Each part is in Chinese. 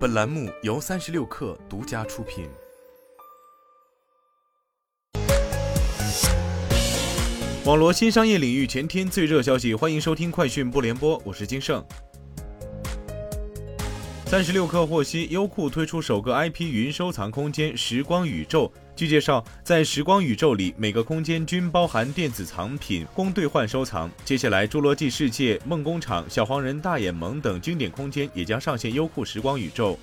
本栏目由三十六氪独家出品。网罗新商业领域全天最热消息，欢迎收听快讯不联播，我是金盛。三十六氪获悉，优酷推出首个 IP 云收藏空间“时光宇宙”。据介绍，在“时光宇宙”里，每个空间均包含电子藏品，供兑换收藏。接下来，《侏罗纪世界》《梦工厂》《小黄人大眼萌》等经典空间也将上线优酷“时光宇宙”。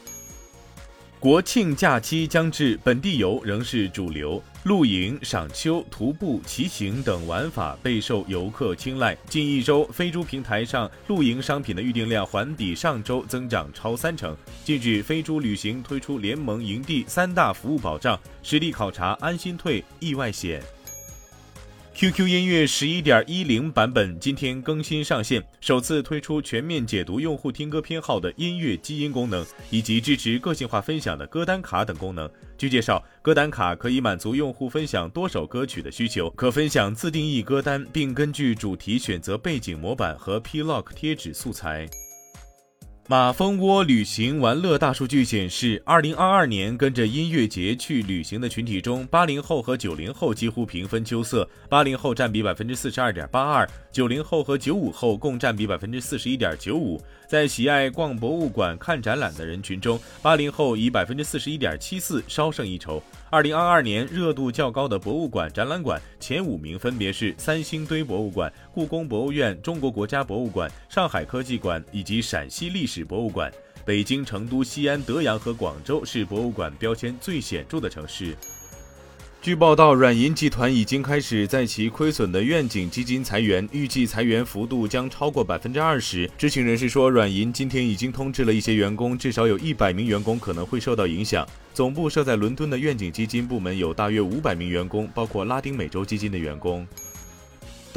国庆假期将至，本地游仍是主流，露营、赏秋、徒步、骑行等玩法备受游客青睐。近一周，飞猪平台上露营商品的预订量环比上周增长超三成。近日，飞猪旅行推出联盟营地三大服务保障：实地考察、安心退、意外险。QQ 音乐十一点一零版本今天更新上线，首次推出全面解读用户听歌偏好的音乐基因功能，以及支持个性化分享的歌单卡等功能。据介绍，歌单卡可以满足用户分享多首歌曲的需求，可分享自定义歌单，并根据主题选择背景模板和 PLOC 贴纸素材。马蜂窝旅行玩乐大数据显示，二零二二年跟着音乐节去旅行的群体中，八零后和九零后几乎平分秋色，八零后占比百分之四十二点八二，九零后和九五后共占比百分之四十一点九五。在喜爱逛博物馆、看展览的人群中，八零后以百分之四十一点七四稍胜一筹。二零二二年热度较高的博物馆、展览馆前五名分别是三星堆博物馆、故宫博物院、中国国家博物馆、上海科技馆以及陕西历史博物馆。北京、成都、西安、德阳和广州是博物馆标签最显著的城市。据报道，软银集团已经开始在其亏损的愿景基金裁员，预计裁员幅度将超过百分之二十。知情人士说，软银今天已经通知了一些员工，至少有一百名员工可能会受到影响。总部设在伦敦的愿景基金部门有大约五百名员工，包括拉丁美洲基金的员工。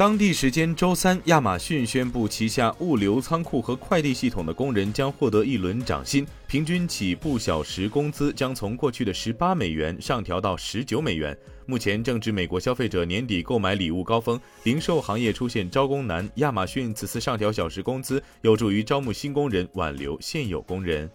当地时间周三，亚马逊宣布旗下物流仓库和快递系统的工人将获得一轮涨薪，平均起步小时工资将从过去的十八美元上调到十九美元。目前正值美国消费者年底购买礼物高峰，零售行业出现招工难，亚马逊此次上调小时工资，有助于招募新工人，挽留现有工人。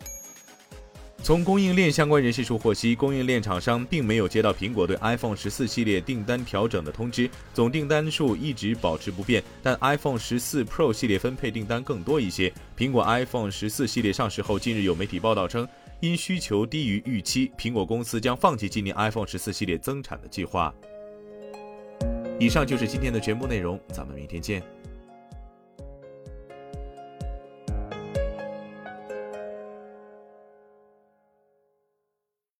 从供应链相关人士处获悉，供应链厂商并没有接到苹果对 iPhone 十四系列订单调整的通知，总订单数一直保持不变，但 iPhone 十四 Pro 系列分配订单更多一些。苹果 iPhone 十四系列上市后，近日有媒体报道称，因需求低于预期，苹果公司将放弃今年 iPhone 十四系列增产的计划。以上就是今天的全部内容，咱们明天见。